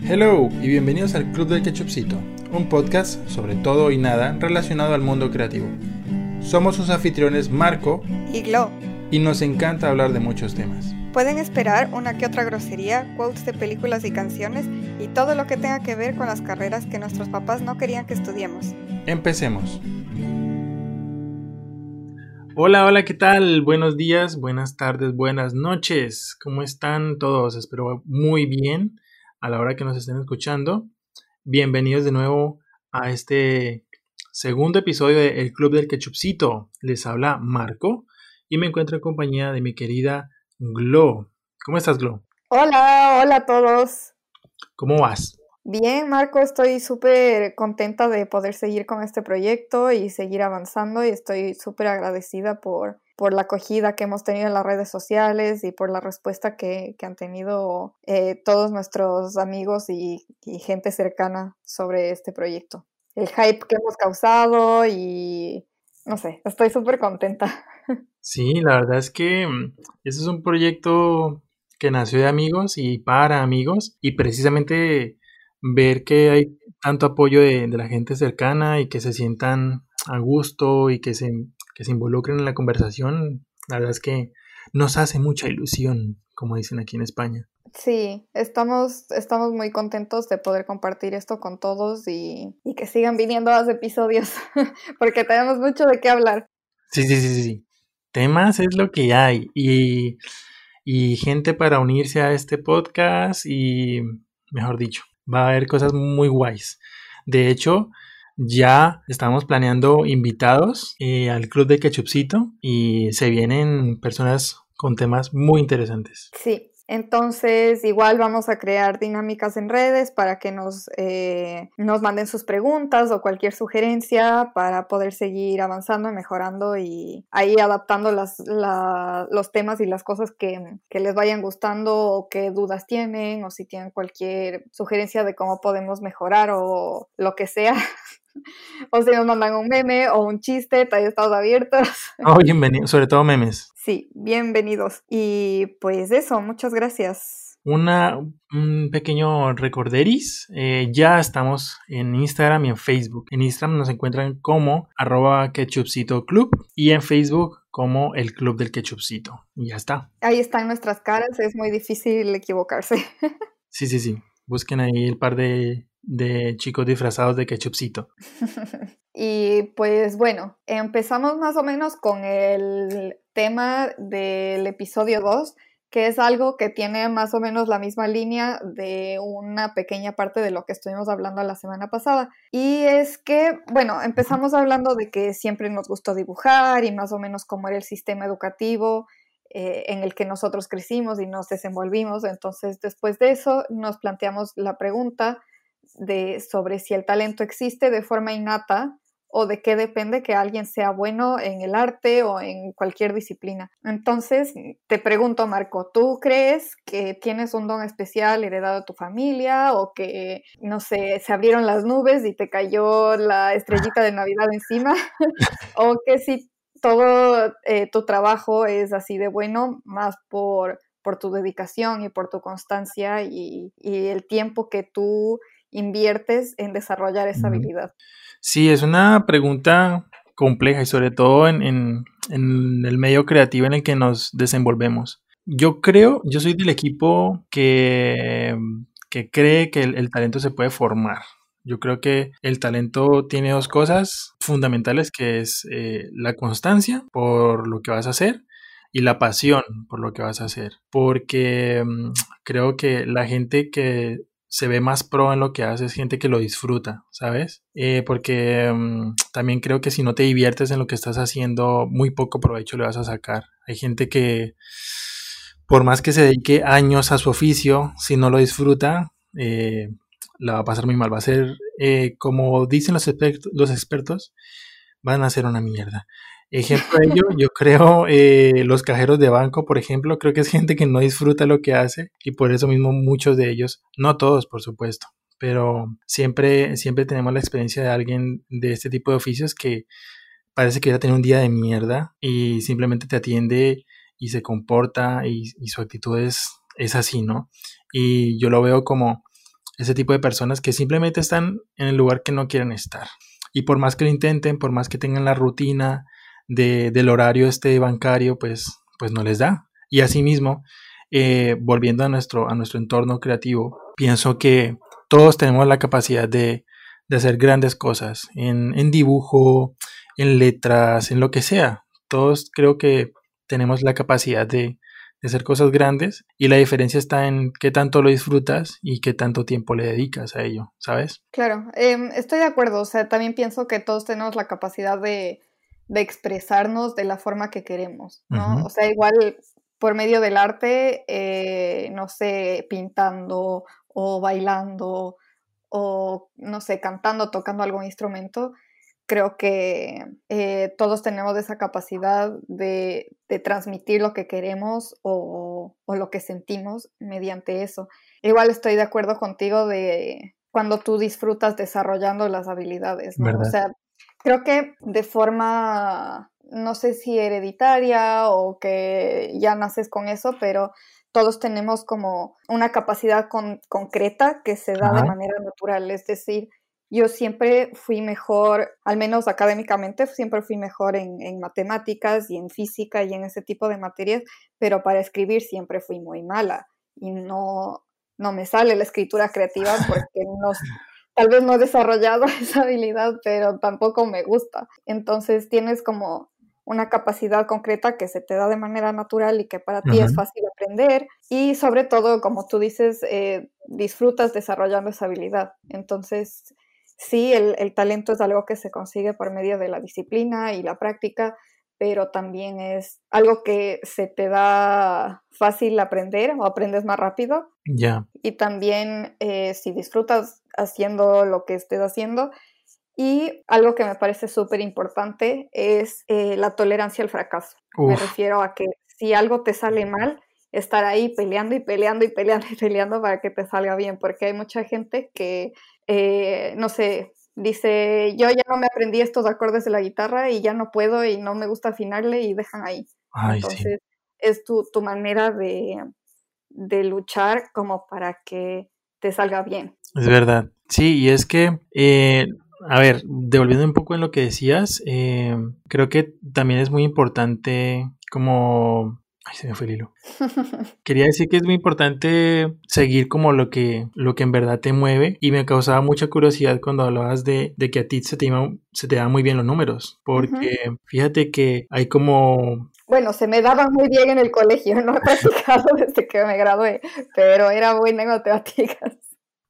Hello y bienvenidos al Club del Ketchupcito, un podcast sobre todo y nada relacionado al mundo creativo. Somos sus anfitriones Marco y Glo y nos encanta hablar de muchos temas. Pueden esperar una que otra grosería, quotes de películas y canciones y todo lo que tenga que ver con las carreras que nuestros papás no querían que estudiemos. Empecemos. Hola, hola, ¿qué tal? Buenos días, buenas tardes, buenas noches. ¿Cómo están todos? Espero muy bien a la hora que nos estén escuchando. Bienvenidos de nuevo a este segundo episodio de El Club del Ketchupcito. Les habla Marco y me encuentro en compañía de mi querida Glo. ¿Cómo estás, Glo? Hola, hola a todos. ¿Cómo vas? Bien, Marco, estoy súper contenta de poder seguir con este proyecto y seguir avanzando y estoy súper agradecida por, por la acogida que hemos tenido en las redes sociales y por la respuesta que, han tenido eh, todos nuestros amigos y, y gente cercana sobre este proyecto. El hype que hemos causado y no sé, estoy súper contenta. Sí, la verdad es que ese es un proyecto que nació de amigos y para amigos y precisamente ver que hay tanto apoyo de, la gente cercana y que se sientan a gusto y que se, que se involucren en la conversación, la verdad es que nos hace mucha ilusión, como dicen aquí en España. Sí, estamos, estamos muy contentos de poder compartir esto con todos y, y que sigan viniendo más episodios, porque tenemos mucho de qué hablar. Sí, sí, sí, sí temas es lo que hay y, y gente para unirse a este podcast y, mejor dicho, va a haber cosas muy guays. De hecho, ya estamos planeando invitados eh, al club de Ketchupcito y se vienen personas con temas muy interesantes. Sí, entonces, igual vamos a crear dinámicas en redes para que nos, eh, nos manden sus preguntas o cualquier sugerencia para poder seguir avanzando mejorando y ahí adaptando las, los temas y las cosas que, que les vayan gustando o qué dudas tienen o si tienen cualquier sugerencia de cómo podemos mejorar o lo que sea. o si nos mandan un meme o un chiste, ahí estamos abiertos. Oh, bienvenido, sobre todo memes. Sí, bienvenidos. Y pues eso, muchas gracias. Una, un pequeño recorderis, eh, ya estamos en Instagram y en Facebook. En Instagram nos encuentran como arroba ketchupcito club y en Facebook como el club del ketchupcito. Y ya está. Ahí están nuestras caras, es muy difícil equivocarse. sí, sí, sí. Busquen ahí el par de de chicos disfrazados de ketchupcito. y pues bueno, empezamos más o menos con el tema del episodio 2, que es algo que tiene más o menos la misma línea de una pequeña parte de lo que estuvimos hablando la semana pasada. Y es que, bueno, empezamos hablando de que siempre nos gustó dibujar y más o menos cómo era el sistema educativo eh, en el que nosotros crecimos y nos desenvolvimos. Entonces, después de eso, nos planteamos la pregunta de, sobre si el talento existe de forma innata o de qué depende que alguien sea bueno en el arte o en cualquier disciplina. Entonces, te pregunto, Marco, ¿tú crees que tienes un don especial heredado de tu familia o que, no sé, se abrieron las nubes y te cayó la estrellita de Navidad encima? ¿O que si todo eh, tu trabajo es así de bueno, más por, por tu dedicación y por tu constancia y, y el tiempo que tú inviertes en desarrollar esa habilidad? Sí, es una pregunta compleja y sobre todo en, el medio creativo en el que nos desenvolvemos. Yo creo, yo soy del equipo que, que cree que el, talento se puede formar. Yo creo que el talento tiene dos cosas fundamentales, que es eh, la constancia por lo que vas a hacer y la pasión por lo que vas a hacer. Porque mm, creo que la gente que se ve más pro en lo que hace es gente que lo disfruta, ¿sabes? Eh, porque mm, también creo que si no te diviertes en lo que estás haciendo, muy poco provecho le vas a sacar. Hay gente que, por más que se dedique años a su oficio, si no lo disfruta, eh, la va a pasar muy mal. Va a ser, eh, como dicen los, los expertos, van a ser una mierda. Ejemplo de ello, yo creo eh, los cajeros de banco, por ejemplo, creo que es gente que no disfruta lo que hace y por eso mismo muchos de ellos, no todos por supuesto, pero siempre, siempre tenemos la experiencia de alguien de este tipo de oficios que parece que ya tiene un día de mierda y simplemente te atiende y se comporta y, su actitud es, es así, ¿no? Y yo lo veo como ese tipo de personas que simplemente están en el lugar que no quieren estar. Y por más que lo intenten, por más que tengan la rutina de, del horario este bancario, pues, pues no les da. Y asimismo, eh, volviendo a nuestro, a nuestro entorno creativo, pienso que todos tenemos la capacidad de, de hacer grandes cosas en, en dibujo, en letras, en lo que sea. Todos creo que tenemos la capacidad de, de hacer cosas grandes y la diferencia está en qué tanto lo disfrutas y qué tanto tiempo le dedicas a ello, ¿sabes? Claro, em, estoy de acuerdo, o sea, también pienso que todos tenemos la capacidad de, de expresarnos de la forma que queremos, ¿no? O sea, igual por medio del arte, eh, no sé, pintando o bailando o, no sé, cantando, tocando algún instrumento, creo que eh, todos tenemos esa capacidad de, transmitir lo que queremos o, lo que sentimos mediante eso. Igual estoy de acuerdo contigo de cuando tú disfrutas desarrollando las habilidades, ¿no? O sea, creo que de forma, no sé si hereditaria o que ya naces con eso, pero todos tenemos como una capacidad concreta que se da de manera natural, es decir, yo siempre fui mejor, al menos académicamente, siempre fui mejor en, matemáticas y en física y en ese tipo de materias, pero para escribir siempre fui muy mala y no, no me sale la escritura creativa porque no, tal vez no he desarrollado esa habilidad, pero tampoco me gusta. Entonces tienes como una capacidad concreta que se te da de manera natural y que para ti es fácil aprender y sobre todo, como tú dices, eh, disfrutas desarrollando esa habilidad. Entonces, sí, el, talento es algo que se consigue por medio de la disciplina y la práctica, pero también es algo que se te da fácil aprender o aprendes más rápido. Ya. Y también eh, si disfrutas haciendo lo que estés haciendo. Y algo que me parece súper importante es eh, la tolerancia al fracaso. Me refiero a que si algo te sale mal, estar ahí peleando y peleando y peleando y peleando para que te salga bien, porque hay mucha gente que eh, no sé, dice, yo ya no me aprendí estos acordes de la guitarra y ya no puedo y no me gusta afinarle y dejan ahí. Entonces, es tu, manera de, luchar como para que te salga bien. Es verdad. Sí, y es que, eh, a ver, devolviendo un poco en lo que decías, eh, creo que también es muy importante como Ay, se me fue el hilo. Quería decir que es muy importante seguir como lo que, lo que en verdad te mueve y me causaba mucha curiosidad cuando hablabas de, que a ti se te, se te dan muy bien los números, porque fíjate que hay como... Bueno, se me daban muy bien en el colegio, no he practicado desde que me gradué, pero era buena en matemáticas.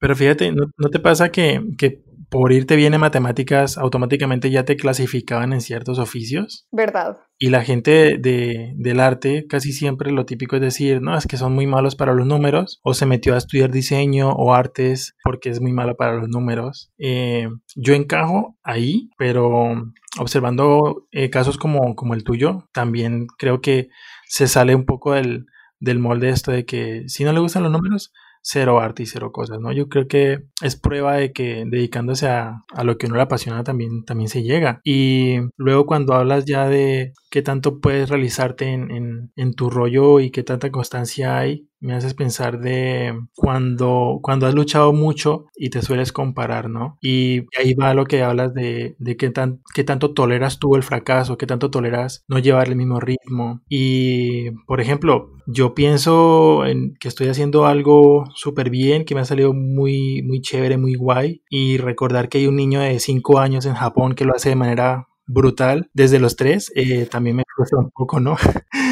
Pero fíjate, ¿no, te pasa que, que por irte bien en matemáticas, automáticamente ya te clasificaban en ciertos oficios. Verdad. Y la gente de, del arte casi siempre lo típico es decir, no, es que son muy malos para los números, o se metió a estudiar diseño o artes porque es muy malo para los números. Eh, yo encajo ahí, pero observando eh, casos como, como el tuyo, también creo que se sale un poco del, del molde esto de que si no le gustan los números, cero arte y cero cosas, ¿no? Yo creo que es prueba de que dedicándose a, a, lo que uno le apasiona también, también se llega. Y luego cuando hablas ya de qué tanto puedes realizarte en, en, en tu rollo y qué tanta constancia hay, me haces pensar de cuando, cuando has luchado mucho y te sueles comparar, ¿no? Y ahí va lo que hablas de, de qué, tan, qué tanto toleras tú el fracaso, qué tanto toleras no llevar el mismo ritmo. Y, por ejemplo, yo pienso en que estoy haciendo algo súper bien, que me ha salido muy, muy chévere, muy guay, y recordar que hay un niño de 5 años en Japón que lo hace de manera brutal desde los tres, eh, también me frustra un poco, ¿no?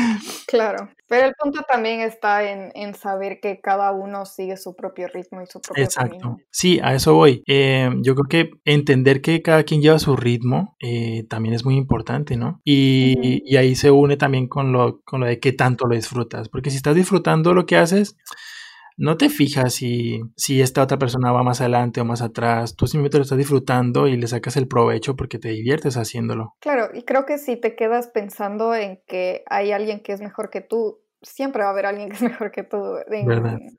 Claro, pero el punto también está en, saber que cada uno sigue su propio ritmo y su propio Exacto. Sí, a eso voy. Eh, yo creo que entender que cada quien lleva su ritmo eh, también es muy importante, ¿no? Y, y, ahí se une también con lo, con lo de qué tanto lo disfrutas, porque si estás disfrutando lo que haces, no te fijas si, si esta otra persona va más adelante o más atrás, tú simplemente lo estás disfrutando y le sacas el provecho porque te diviertes haciéndolo. Claro, y creo que si te quedas pensando en que hay alguien que es mejor que tú, siempre va a haber alguien que es mejor que tú,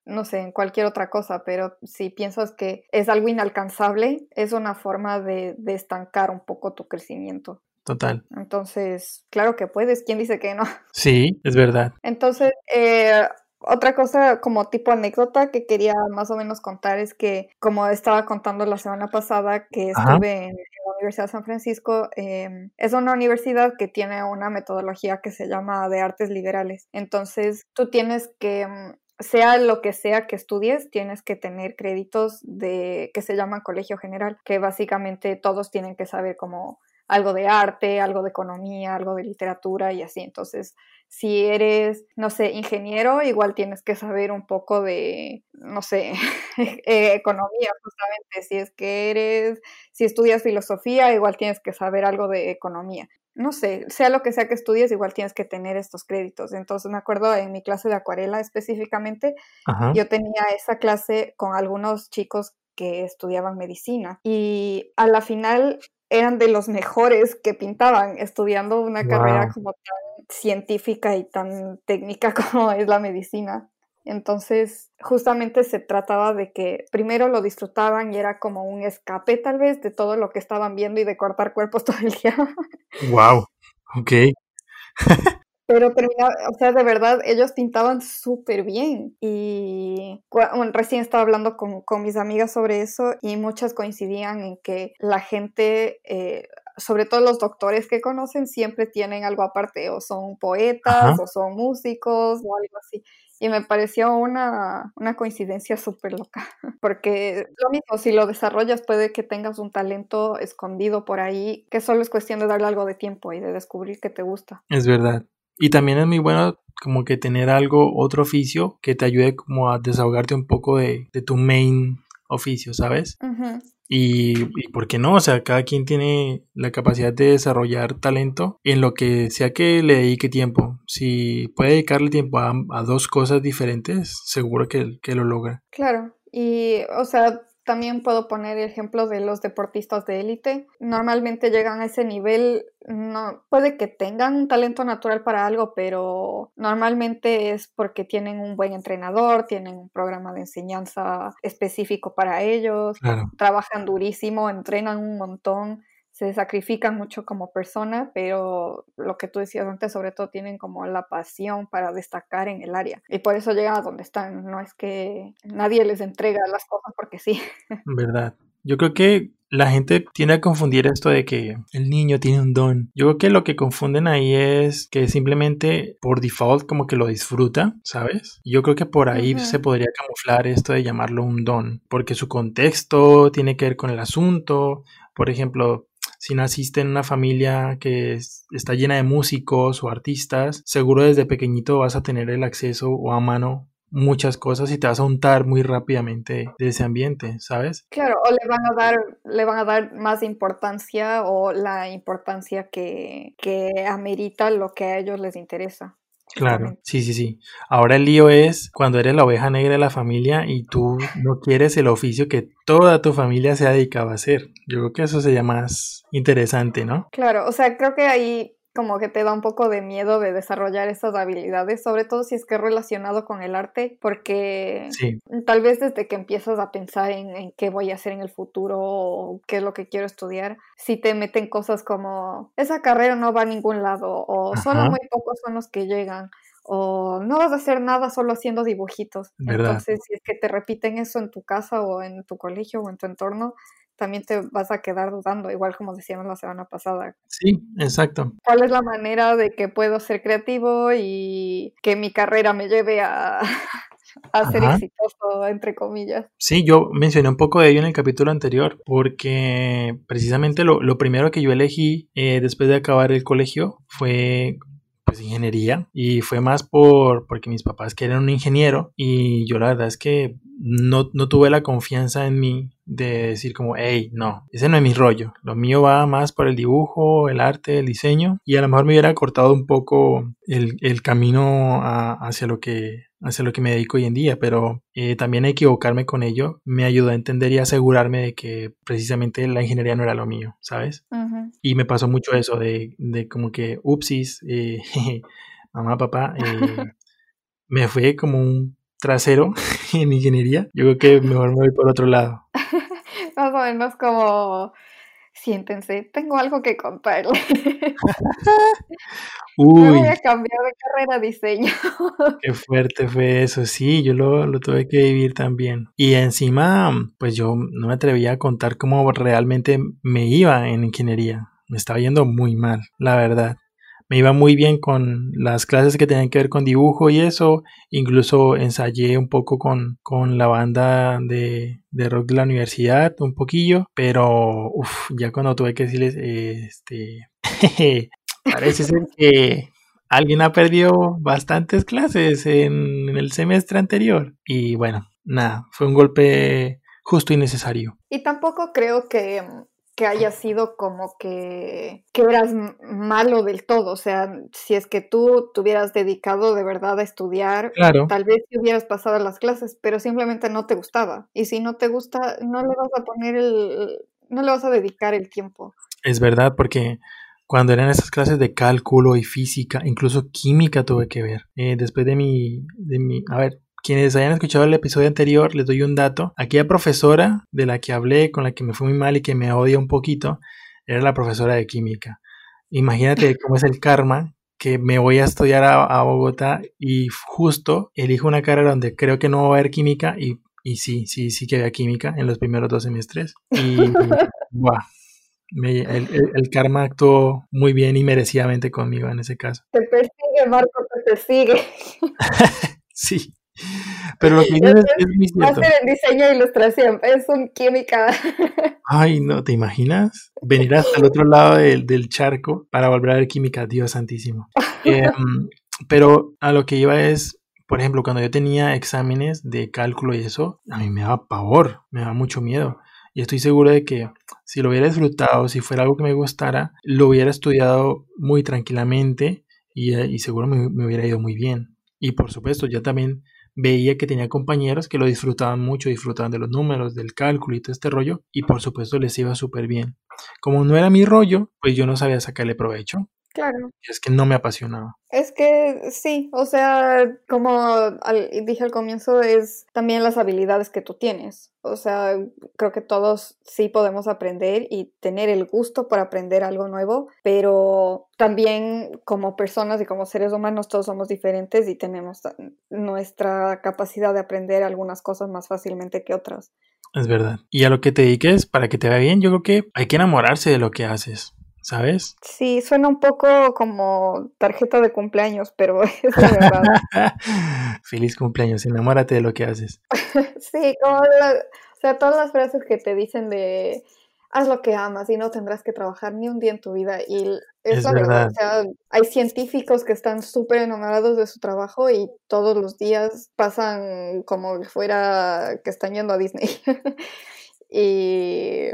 no sé, en cualquier otra cosa, pero si piensas que es algo inalcanzable, es una forma de, de estancar un poco tu crecimiento. total. Entonces, claro que puedes, ¿quién dice que no? Sí, es verdad. Entonces, eh, otra cosa como tipo anécdota que quería más o menos contar es que, como estaba contando la semana pasada, que estuve en, la Universidad de San Francisco, em, es una universidad que tiene una metodología que se llama de artes liberales. Entonces, tú tienes que mm, sea lo que sea que estudies, tienes que tener créditos de que se llaman colegio general, que básicamente todos tienen que saber como algo de arte, algo de economía, algo de literatura y así. Entonces, si eres, no sé, ingeniero, igual tienes que saber un poco de, no sé, eh, economía, justamente. Si es que eres, si estudias filosofía, igual tienes que saber algo de economía. No sé, sea lo que sea que estudies, igual tienes que tener estos créditos. Entonces me acuerdo en mi clase de acuarela específicamente, yo tenía esa clase con algunos chicos que estudiaban medicina y a la final eran de los mejores que pintaban, estudiando una carrera como tan científica y tan técnica como es la medicina. Entonces, justamente se trataba de que primero lo disfrutaban y era como un escape tal vez de todo lo que estaban viendo y de cortar cuerpos todo el día. Wow, ok. Pero terminaba, o sea, de verdad, ellos pintaban súper bien. Y recién estaba hablando con, con, mis amigas sobre eso y muchas coincidían en que la gente, eh, sobre todo los doctores que conocen, siempre tienen algo aparte, o son poetas, o son músicos, o algo así. Y me pareció una, una coincidencia súper loca, porque lo mismo, si lo desarrollas puede que tengas un talento escondido por ahí, que solo es cuestión de darle algo de tiempo y de descubrir que te gusta. Es verdad. Y también es muy bueno como que tener algo, otro oficio que te ayude como a desahogarte un poco de, tu main oficio, ¿sabes? y, y, por qué no, o sea, cada quien tiene la capacidad de desarrollar talento en lo que sea que le dedique tiempo. Si puede dedicarle tiempo a, a dos cosas diferentes, seguro que, que lo logra. Claro, y o sea, también puedo poner el ejemplo de los deportistas de élite. Normalmente llegan a ese nivel, no puede que tengan un talento natural para algo, pero normalmente es porque tienen un buen entrenador, tienen un programa de enseñanza específico para ellos, trabajan durísimo, entrenan un montón se sacrifican mucho como persona, pero lo que tú decías antes, sobre todo tienen como la pasión para destacar en el área. Y por eso llegan a donde están. No es que nadie les entrega las cosas porque sí. Verdad. Yo creo que la gente tiende a confundir esto de que el niño tiene un don. Yo creo que lo que confunden ahí es que simplemente por default como que lo disfruta, ¿sabes? Yo creo que por ahí se podría camuflar esto de llamarlo un don, porque su contexto tiene que ver con el asunto. Por ejemplo, si naciste en una familia que está llena de músicos o artistas, seguro desde pequeñito vas a tener el acceso o a mano muchas cosas y te vas a untar muy rápidamente de ese ambiente, ¿sabes? Claro, o le van a dar, le van a dar más importancia o la importancia que, que amerita lo que a ellos les interesa. Claro, sí, sí, sí. Ahora el lío es cuando eres la oveja negra de la familia y tú no quieres el oficio que toda tu familia se ha dedicado a hacer. Yo creo que eso sería más interesante, ¿no? Claro, o sea, creo que ahí como que te da un poco de miedo de desarrollar esas habilidades, sobre todo si es que es relacionado con el arte, porque tal vez desde que empiezas a pensar en, qué voy a hacer en el futuro o qué es lo que quiero estudiar, si te meten cosas como esa carrera no va a ningún lado o solo muy pocos son los que llegan o no vas a hacer nada solo haciendo dibujitos. Entonces, si es que te repiten eso en tu casa o en tu colegio o en tu entorno, también te vas a quedar dudando, igual como decíamos la semana pasada. Sí, exacto. ¿Cuál es la manera de que puedo ser creativo y que mi carrera me lleve a, a ser exitoso, entre comillas? Sí, yo mencioné un poco de ello en el capítulo anterior, porque precisamente lo, lo primero que yo elegí eh, después de acabar el colegio fue pues ingeniería y fue más por porque mis papás querían un ingeniero y yo la verdad es que no, no tuve la confianza en mí de decir como, hey, no, ese no es mi rollo. Lo mío va más por el dibujo, el arte, el diseño. Y a lo mejor me hubiera cortado un poco el, camino hacia, lo que, hacia lo que me dedico hoy en día. Pero eh, también equivocarme con ello me ayudó a entender y asegurarme de que precisamente la ingeniería no era lo mío, ¿sabes? Y me pasó mucho eso de, de como que, upsis, eh, mamá, papá, eh, me fue como un trasero en ingeniería. Yo creo que mejor me voy por otro lado. Más o menos como siéntense, tengo algo que contarle. Uy. voy a cambiar de carrera a diseño. Qué fuerte fue eso, sí, yo lo, lo, tuve que vivir también. Y encima, pues yo no me atrevía a contar cómo realmente me iba en ingeniería. Me estaba yendo muy mal, la verdad me iba muy bien con las clases que tenían que ver con dibujo y eso. Incluso ensayé un poco con, con la banda de, de, rock de la universidad, un poquillo, pero uf, ya cuando tuve que decirles, este, parece ser que alguien ha perdido bastantes clases en el semestre anterior. Y bueno, nada, fue un golpe justo y necesario. Y tampoco creo que que haya sido como que, que eras malo del todo. O sea, si es que tú te hubieras dedicado de verdad a estudiar, tal vez te hubieras pasado las clases, pero simplemente no te gustaba. Y si no te gusta, no le vas a poner el, no le vas a dedicar el tiempo. Es verdad, porque cuando eran esas clases de cálculo y física, incluso química tuve que ver. Eh, después de mi, de mi, a ver, quienes hayan escuchado el episodio anterior, les doy un dato. Aquella profesora de la que hablé, con la que me fue muy mal y que me odia un poquito, era la profesora de química. Imagínate cómo es el karma que me voy a estudiar a, Bogotá y justo elijo una carrera donde creo que no va a haber química y, y sí, sí, sí que había química en los primeros dos semestres. Y buah, el, el, karma actuó muy bien y merecidamente conmigo en ese caso. Te persigue, Marco, te persigue. sí. Pero lo que dices es, muy cierto. Va a en diseño e ilustración, es un química. Ay, no, ¿te imaginas? Venir hasta el otro lado del, del charco para volver a ver química, Dios santísimo. Em, pero a lo que iba es, por ejemplo, cuando yo tenía exámenes de cálculo y eso, a mí me daba pavor, me daba mucho miedo. Y estoy seguro de que si lo hubiera disfrutado, si fuera algo que me gustara, lo hubiera estudiado muy tranquilamente y, y seguro me, me hubiera ido muy bien. Y por supuesto, yo también veía que tenía compañeros que lo disfrutaban mucho, disfrutaban de los números, del cálculo y todo este rollo, y por supuesto les iba súper bien. Como no era mi rollo, pues yo no sabía sacarle provecho. Claro. es que no me apasionaba. Es que sí, o sea, como dije al comienzo, es también las habilidades que tú tienes. O sea, creo que todos sí podemos aprender y tener el gusto por aprender algo nuevo, pero también como personas y como seres humanos todos somos diferentes y tenemos nuestra capacidad de aprender algunas cosas más fácilmente que otras. Es verdad. Y a lo que te dediques, para que te vaya bien, yo creo que hay que enamorarse de lo que haces. ¿Sabes? Sí, suena un poco como tarjeta de cumpleaños, pero es la verdad. Feliz cumpleaños, enamórate de lo que haces. sí, como o sea, todas las frases que te dicen de haz lo que amas y no tendrás que trabajar ni un día en tu vida. Y es, la verdad. O sea, hay científicos que están súper enamorados de su trabajo y todos los días pasan como si fuera que están yendo a Disney. y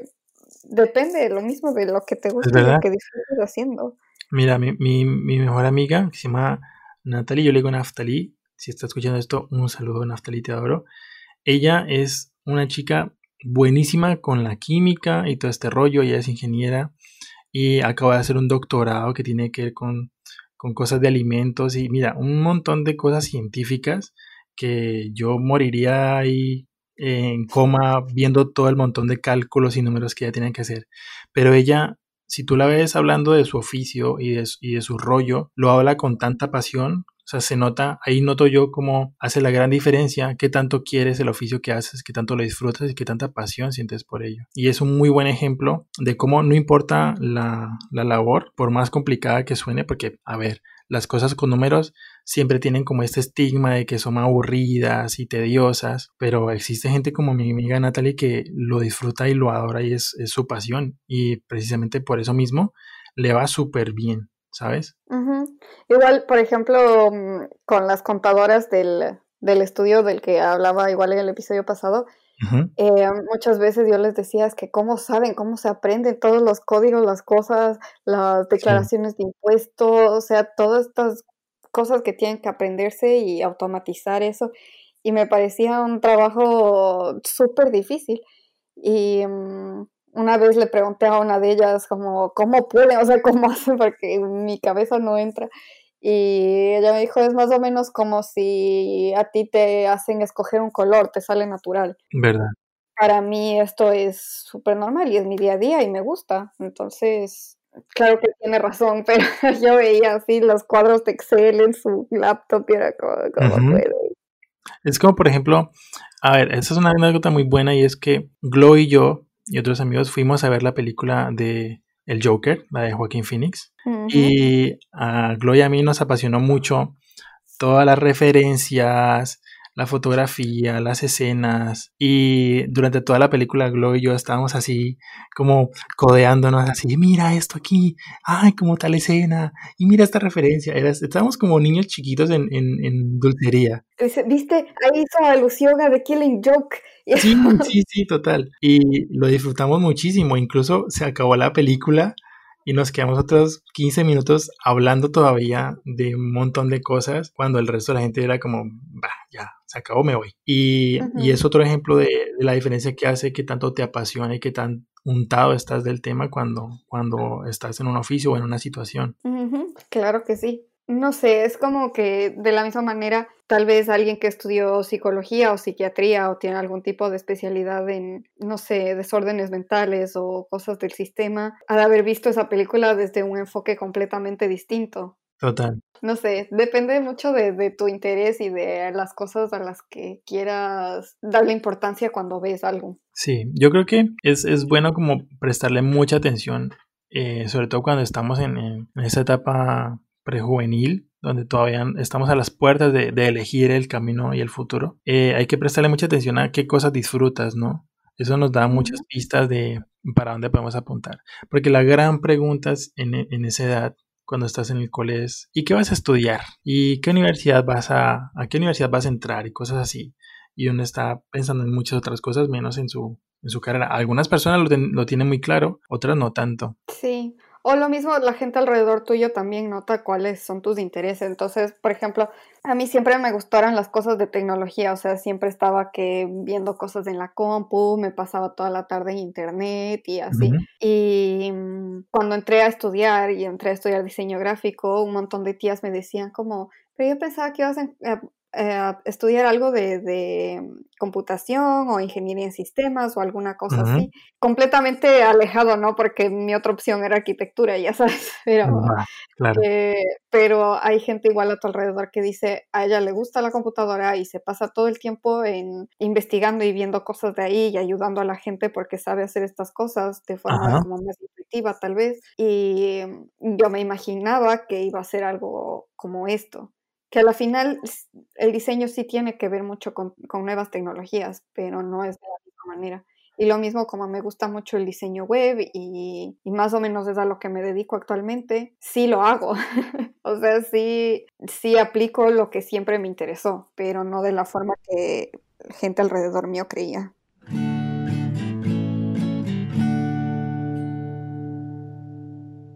depende lo mismo de lo que te gusta y lo que disfrutes haciendo. Mira, mi, mi, mi, mejor amiga, que se llama Natalie, yo le digo Naftali, si está escuchando esto, un saludo Naftali, te adoro. Ella es una chica buenísima con la química y todo este rollo, ella es ingeniera y acaba de hacer un doctorado que tiene que ver con, con cosas de alimentos y mira, un montón de cosas científicas que yo moriría ahí en coma viendo todo el montón de cálculos y números que ella tiene que hacer. Pero ella, si tú la ves hablando de su oficio y de, su rollo, lo habla con tanta pasión. O sea, se nota, ahí noto yo cómo hace la gran diferencia, qué tanto quieres el oficio que haces, qué tanto lo disfrutas y qué tanta pasión sientes por ello. Y es un muy buen ejemplo de cómo no importa la, la labor, por más complicada que suene, porque, a ver, las cosas con números siempre tienen como este estigma de que son aburridas y tediosas, pero existe gente como mi amiga Natalie que lo disfruta y lo adora y es, su pasión y precisamente por eso mismo le va súper bien, ¿sabes? Igual, por ejemplo, mm, con las contadoras del, del estudio del que hablaba igual en el episodio pasado, eh, muchas veces yo les decía es que cómo saben, cómo se aprenden todos los códigos, las cosas, las declaraciones de impuestos, o sea, todas estas cosas que tienen que aprenderse y automatizar eso. Y me parecía un trabajo súper difícil. Y mm, una vez le pregunté a una de ellas como, ¿cómo pueden? O sea, ¿cómo hacen? Porque mi cabeza no entra. Y ella me dijo, es más o menos como si a ti te hacen escoger un color, te sale natural. ¿Verdad? para mí esto es súper normal y es mi día a día y me gusta. Entonces, claro que tiene razón, pero yo veía así los cuadros de Excel en su laptop y era como, puede. Es como, por ejemplo, a ver, esta es una anécdota muy buena y es que Glo y yo y otros amigos fuimos a ver la película de El Joker, la de Joaquín Phoenix. Y a Glo y a mí nos apasionó mucho todas las referencias, la fotografía, las escenas y durante toda la película Glow y yo estábamos así como codeándonos así, mira esto aquí, ay, como tal escena y mira esta referencia, Era, estábamos como niños chiquitos en, en, dulcería. ¿Viste? Ahí hizo alusión a The Killing Joke. Sí, sí, sí, total. Y lo disfrutamos muchísimo, incluso se acabó la película y nos quedamos otros 15 minutos hablando todavía de un montón de cosas cuando el resto de la gente era como, va, ya, se acabó, me voy. Y, es otro ejemplo de, la diferencia que hace que tanto te apasiona y que tan untado estás del tema cuando, cuando estás en un oficio o en una situación. Claro que sí. No sé, es como que de la misma manera, tal vez alguien que estudió psicología o psiquiatría o tiene algún tipo de especialidad en, no sé, desórdenes mentales o cosas del sistema, ha de haber visto esa película desde un enfoque completamente distinto. Total. No sé, depende mucho de, tu interés y de las cosas a las que quieras darle importancia cuando ves algo. Sí, yo creo que es, bueno como prestarle mucha atención, eh, sobre todo cuando estamos en, en esa etapa prejuvenil, donde todavía estamos a las puertas de, elegir el camino y el futuro, eh, hay que prestarle mucha atención a qué cosas disfrutas, ¿no? Eso nos da muchas pistas de para dónde podemos apuntar. Porque la gran pregunta en, en esa edad, cuando estás en el es ¿y qué vas a estudiar? ¿Y qué universidad vas a, a qué universidad vas a entrar? Y cosas así. Y uno está pensando en muchas otras cosas menos en su, en su carrera. Algunas personas lo, lo tienen muy claro, otras no tanto. Sí, o lo mismo, la gente alrededor tuyo también nota cuáles son tus intereses. Entonces, por ejemplo, a mí siempre me gustaron las cosas de tecnología, o sea, siempre estaba que viendo cosas en la compu, me pasaba toda la tarde en internet y así. Y mm, cuando entré a estudiar y entré a estudiar diseño gráfico, un montón de tías me decían como, pero yo pensaba que ibas a eh, estudiar algo de, computación o ingeniería en sistemas o alguna cosa así, completamente alejado, ¿no? Porque mi otra opción era arquitectura, ya sabes, pero, eh, pero hay gente igual a tu alrededor que dice a ella le gusta la computadora y se pasa todo el tiempo en investigando y viendo cosas de ahí y ayudando a la gente porque sabe hacer estas cosas de forma como más intuitiva tal vez. Y yo me imaginaba que iba a ser algo como esto que a la final el diseño sí tiene que ver mucho con, nuevas tecnologías, pero no es de la misma manera. Y lo mismo como me gusta mucho el diseño web y, más o menos es a lo que me dedico actualmente, sí lo hago. o sea, sí, sí aplico lo que siempre me interesó, pero no de la forma que gente alrededor mío creía.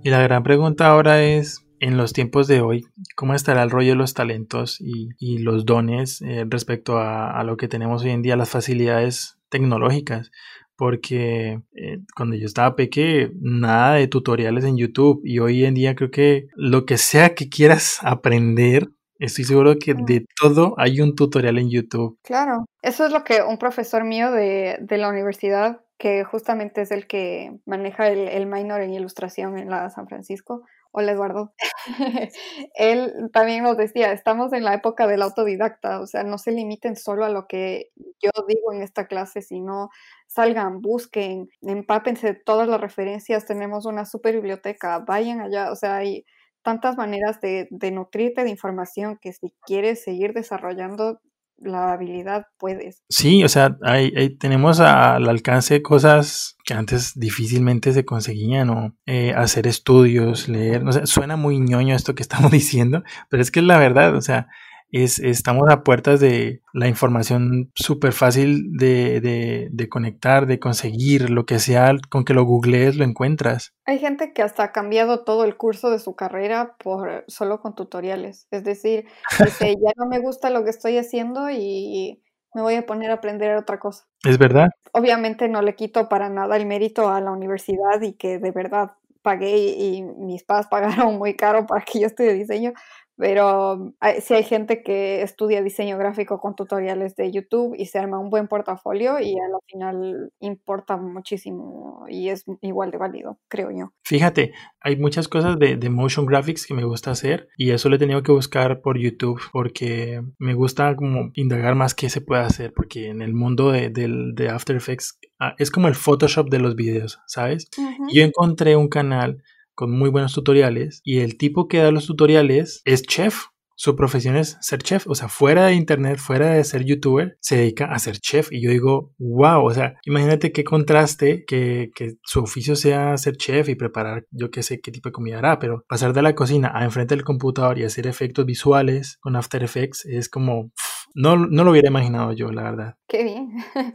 Y la gran pregunta ahora es, en los tiempos de hoy, ¿cómo estará el rollo de los talentos y, los dones eh, respecto a, lo que tenemos hoy en día, las facilidades tecnológicas? Porque eh, cuando yo estaba peque, nada de tutoriales en YouTube y hoy en día creo que lo que sea que quieras aprender, estoy seguro que de todo hay un tutorial en YouTube. Claro, eso es lo que un profesor mío de, la universidad que justamente es el que maneja el, el, minor en ilustración en la San Francisco, Hola Eduardo. Él también nos decía, estamos en la época del autodidacta, o sea, no se limiten solo a lo que yo digo en esta clase, sino salgan, busquen, empápense todas las referencias, tenemos una super biblioteca, vayan allá, o sea, hay tantas maneras de nutrirte de información que si quieres seguir desarrollando la habilidad puedes. Sí, o sea, hay, tenemos al alcance cosas que antes difícilmente se conseguían, o eh, hacer estudios, leer, no sé, suena muy ñoño esto que estamos diciendo, pero es que es la verdad, o sea, es, estamos a puertas de la información súper fácil de, de, conectar, de conseguir, lo que sea, con que lo googlees lo encuentras. Hay gente que hasta ha cambiado todo el curso de su carrera por solo con tutoriales. Es decir, dice, ya no me gusta lo que estoy haciendo y me voy a poner a aprender otra cosa. Es verdad. Obviamente no le quito para nada el mérito a la universidad y que de verdad pagué y mis padres pagaron muy caro para que yo estudie diseño, pero si hay gente que estudia diseño gráfico con tutoriales de YouTube y se arma un buen portafolio y al final importa muchísimo y es igual de válido, creo yo. Fíjate, hay muchas cosas de, de motion graphics que me gusta hacer y eso lo he tenido que buscar por YouTube porque me gusta como indagar más qué se puede hacer porque en el mundo de, de After Effects ah, es como el Photoshop de los videos, ¿sabes? Yo encontré un canal con muy buenos tutoriales y el tipo que da los tutoriales es chef. Su profesión es ser chef, o sea, fuera de internet, fuera de ser youtuber, se dedica a ser chef. Y yo digo, wow, o sea, imagínate qué contraste que, que su oficio sea ser chef y preparar, yo qué sé qué tipo de comida hará, pero pasar de la cocina a enfrente del computador y hacer efectos visuales con After Effects es como, no, no lo hubiera imaginado yo, la verdad. Qué bien.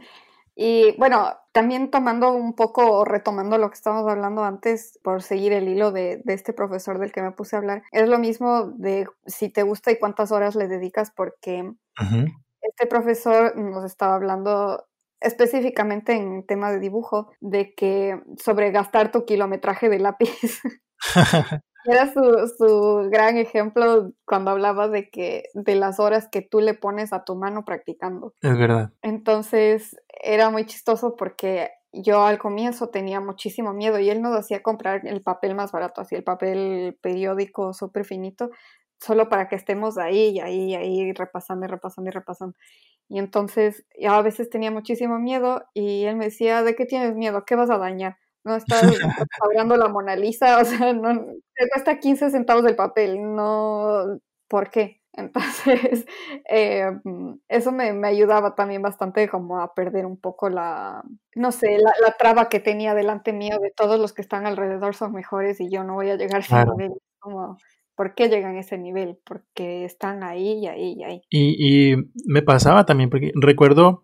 Y bueno, también tomando un poco o retomando lo que estábamos hablando antes, por seguir el hilo de, este profesor del que me puse a hablar, es lo mismo de si te gusta y cuántas horas le dedicas, porque este profesor nos estaba hablando específicamente en tema de dibujo, de que sobre gastar tu kilometraje de lápiz. Era su, su, gran ejemplo cuando hablaba de que de las horas que tú le pones a tu mano practicando. Es verdad. Entonces era muy chistoso porque yo al comienzo tenía muchísimo miedo y él nos hacía comprar el papel más barato, así el papel periódico súper finito, solo para que estemos ahí y ahí y ahí repasando y repasando y repasando. Y entonces yo a veces tenía muchísimo miedo y él me decía, ¿de qué tienes miedo? ¿Qué vas a dañar? No estás restaurando la Mona Lisa, o sea, no, te cuesta 15 centavos del papel, no, ¿por qué? Entonces, eh, eso me, me, ayudaba también bastante como a perder un poco la, no sé, la, la, traba que tenía delante mío de todos los que están alrededor son mejores y yo no voy a llegar a ese como ¿Por qué llegan a ese nivel? Porque están ahí y ahí y ahí. Y, me pasaba también, porque recuerdo,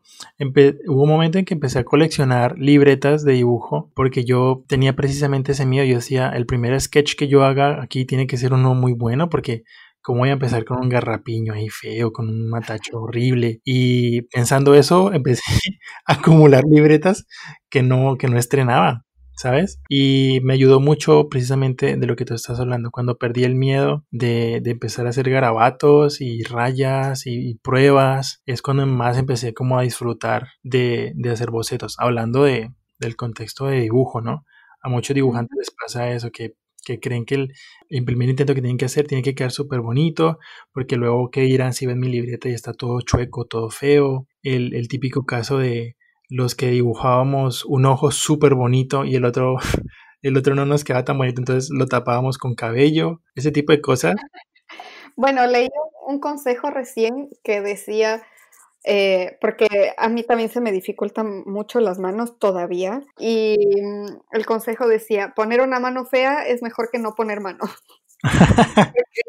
hubo un momento en que empecé a coleccionar libretas de dibujo, porque yo tenía precisamente ese miedo. Yo decía, el primer sketch que yo haga aquí tiene que ser uno muy bueno, porque ¿cómo voy a empezar con un garrapiño ahí feo, con un matacho horrible? Y pensando eso, empecé a acumular libretas que no, que no estrenaba. ¿Sabes? Y me ayudó mucho precisamente de lo que tú estás hablando, cuando perdí el miedo de, de empezar a hacer garabatos y rayas y, pruebas, es cuando más empecé como a disfrutar de, de hacer bocetos, hablando de, del contexto de dibujo, ¿no? A muchos dibujantes les pasa eso, que, que creen que el, el, primer intento que tienen que hacer tiene que quedar súper bonito, porque luego qué dirán si ven mi libreta y está todo chueco, todo feo. El, el típico caso de, los que dibujábamos un ojo súper bonito y el otro, el otro no nos quedaba tan bonito, entonces lo tapábamos con cabello, ese tipo de cosas. Bueno, leí un consejo recién que decía, eh, porque a mí también se me dificultan mucho las manos todavía, y mm, el consejo decía, poner una mano fea es mejor que no poner mano.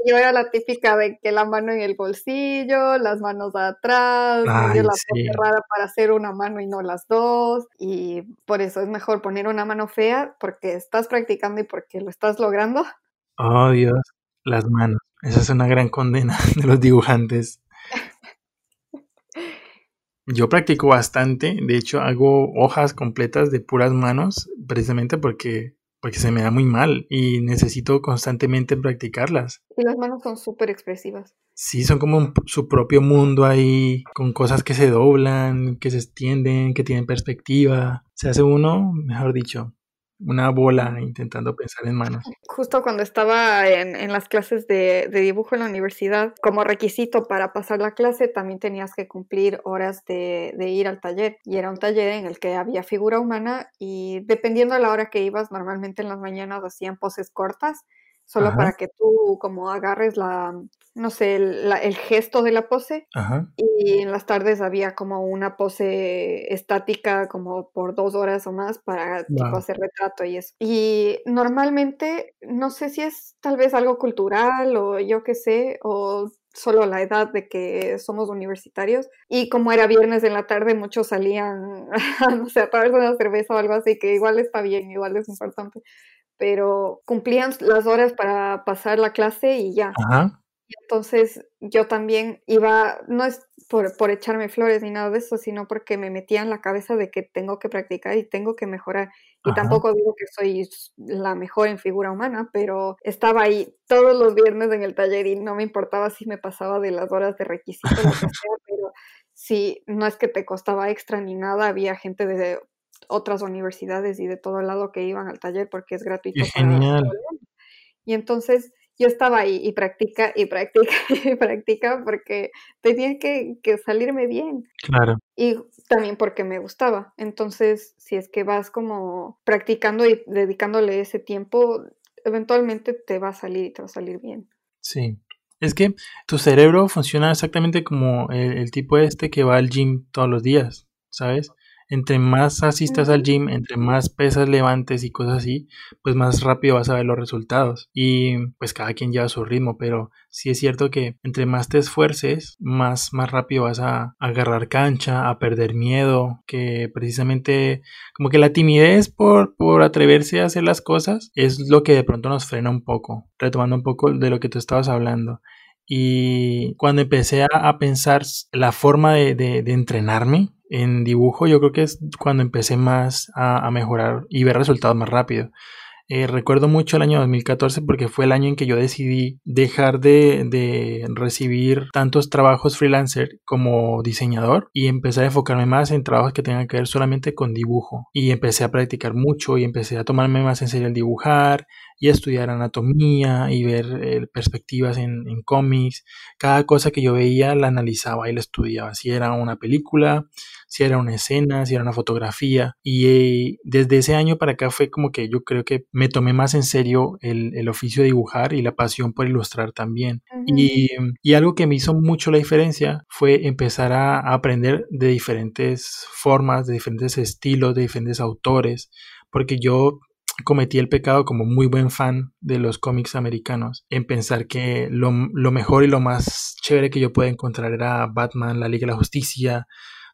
yo era la típica de que la mano en el bolsillo, las manos atrás, yo la cerrada para hacer una mano y no las dos. Y por eso es mejor poner una mano fea porque estás practicando y porque lo estás logrando. Oh Dios, las manos. Esa es una gran condena de los dibujantes. Yo practico bastante, de hecho hago hojas completas de puras manos, precisamente porque porque se me da muy mal y necesito constantemente practicarlas. Y las manos son súper expresivas. Sí, son como su propio mundo ahí, con cosas que se doblan, que se extienden, que tienen perspectiva. Se hace uno, mejor dicho, una bola intentando pensar en manos. Justo cuando estaba en, las clases de, dibujo en la universidad, como requisito para pasar la clase también tenías que cumplir horas de, de, ir al taller. Y era un taller en el que había figura humana y dependiendo de la hora que ibas, normalmente en las mañanas hacían poses cortas solo para que tú como agarres la, no sé, el, gesto de la pose. Y en las tardes había como una pose estática como por dos horas o más para hacer retrato y eso. Y normalmente, no sé si es tal vez algo cultural o yo qué sé, o solo la edad de que somos universitarios y como era viernes en la tarde muchos salían no sé a través de una cerveza o algo así que igual está bien igual es importante pero cumplían las horas para pasar la clase y ya. entonces yo también iba, no es por, por, echarme flores ni nada de eso, sino porque me metía en la cabeza de que tengo que practicar y tengo que mejorar. Y tampoco digo que soy la mejor en figura humana, pero estaba ahí todos los viernes en el taller y no me importaba si me pasaba de las horas de requisito, lo que sea, pero si no es que te costaba extra ni nada, había gente de otras universidades y de todo el lado que iban al taller porque es gratuito. genial. Y entonces yo estaba ahí y practica y practica y practica porque tenía que, que, salirme bien. Claro. Y también porque me gustaba. Entonces, si es que vas como practicando y dedicándole ese tiempo, eventualmente te va a salir y te va a salir bien. Sí. Es que tu cerebro funciona exactamente como el, el tipo este que va al gym todos los días, ¿sabes? Entre más asistas al gym, entre más pesas levantes y cosas así, pues más rápido vas a ver los resultados. Y pues cada quien lleva su ritmo, pero sí es cierto que entre más te esfuerces, más, más rápido vas a, agarrar cancha, a perder miedo, que precisamente como que la timidez por, por atreverse a hacer las cosas es lo que de pronto nos frena un poco, retomando un poco de lo que tú estabas hablando. Y cuando empecé a, pensar la forma de, de entrenarme, en dibujo yo creo que es cuando empecé más a, mejorar y ver resultados más rápido. Eh, recuerdo mucho el año 2014 porque fue el año en que yo decidí dejar de, de, recibir tantos trabajos freelancer como diseñador y empecé a enfocarme más en trabajos que tengan que ver solamente con dibujo. Y empecé a practicar mucho y empecé a tomarme más en serio el dibujar y a estudiar anatomía y ver eh, perspectivas en, en cómics. Cada cosa que yo veía la analizaba y la estudiaba. Si era una película, si era una escena, si era una fotografía. Y eh, desde ese año para acá fue como que yo creo que me tomé más en serio el, el oficio de dibujar y la pasión por ilustrar también. y, y, algo que me hizo mucho la diferencia fue empezar a, a aprender de diferentes formas, de diferentes estilos, de diferentes autores porque yo cometí el pecado como muy buen fan de los cómics americanos en pensar que lo, lo, mejor y lo más chévere que yo podía encontrar era Batman, la Liga de la Justicia,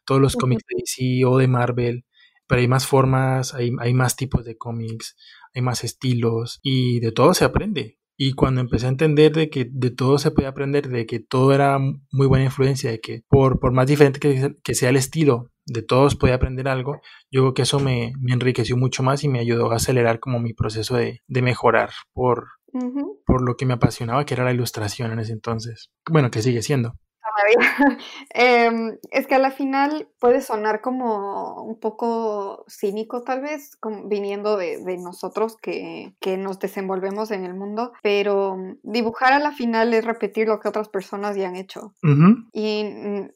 todos los cómics de DC o de Marvel, pero hay más formas, hay, hay más tipos de cómics, hay más estilos y de todo se aprende. Y cuando empecé a entender de que de todo se puede aprender, de que todo era muy buena influencia, de que por, por más diferente que, que sea el estilo, de todos podía aprender algo, yo creo que eso me, me, enriqueció mucho más y me ayudó a acelerar como mi proceso de, de mejorar por, por lo que me apasionaba, que era la ilustración en ese entonces. Bueno, que sigue siendo. Em, es que a la final puede sonar como un poco cínico tal vez, como viniendo de, de nosotros que, que, nos desenvolvemos en el mundo, pero dibujar a la final es repetir lo que otras personas ya han hecho. Y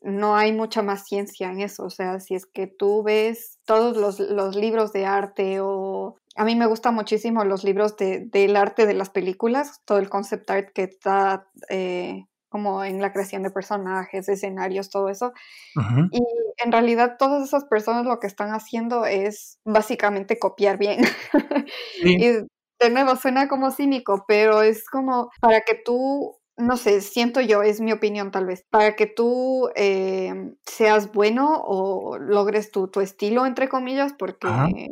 no hay mucha más ciencia en eso, o sea, si es que tú ves todos los, los libros de arte o a mí me gustan muchísimo los libros de, del arte de las películas, todo el concept art que está eh, como en la creación de personajes, escenarios, todo eso. Y en realidad todas esas personas lo que están haciendo es básicamente copiar bien. y de nuevo suena como cínico, pero es como para que tú no sé, siento yo, es mi opinión tal vez, para que tú eh, seas bueno o logres tu, tu, estilo, entre comillas, porque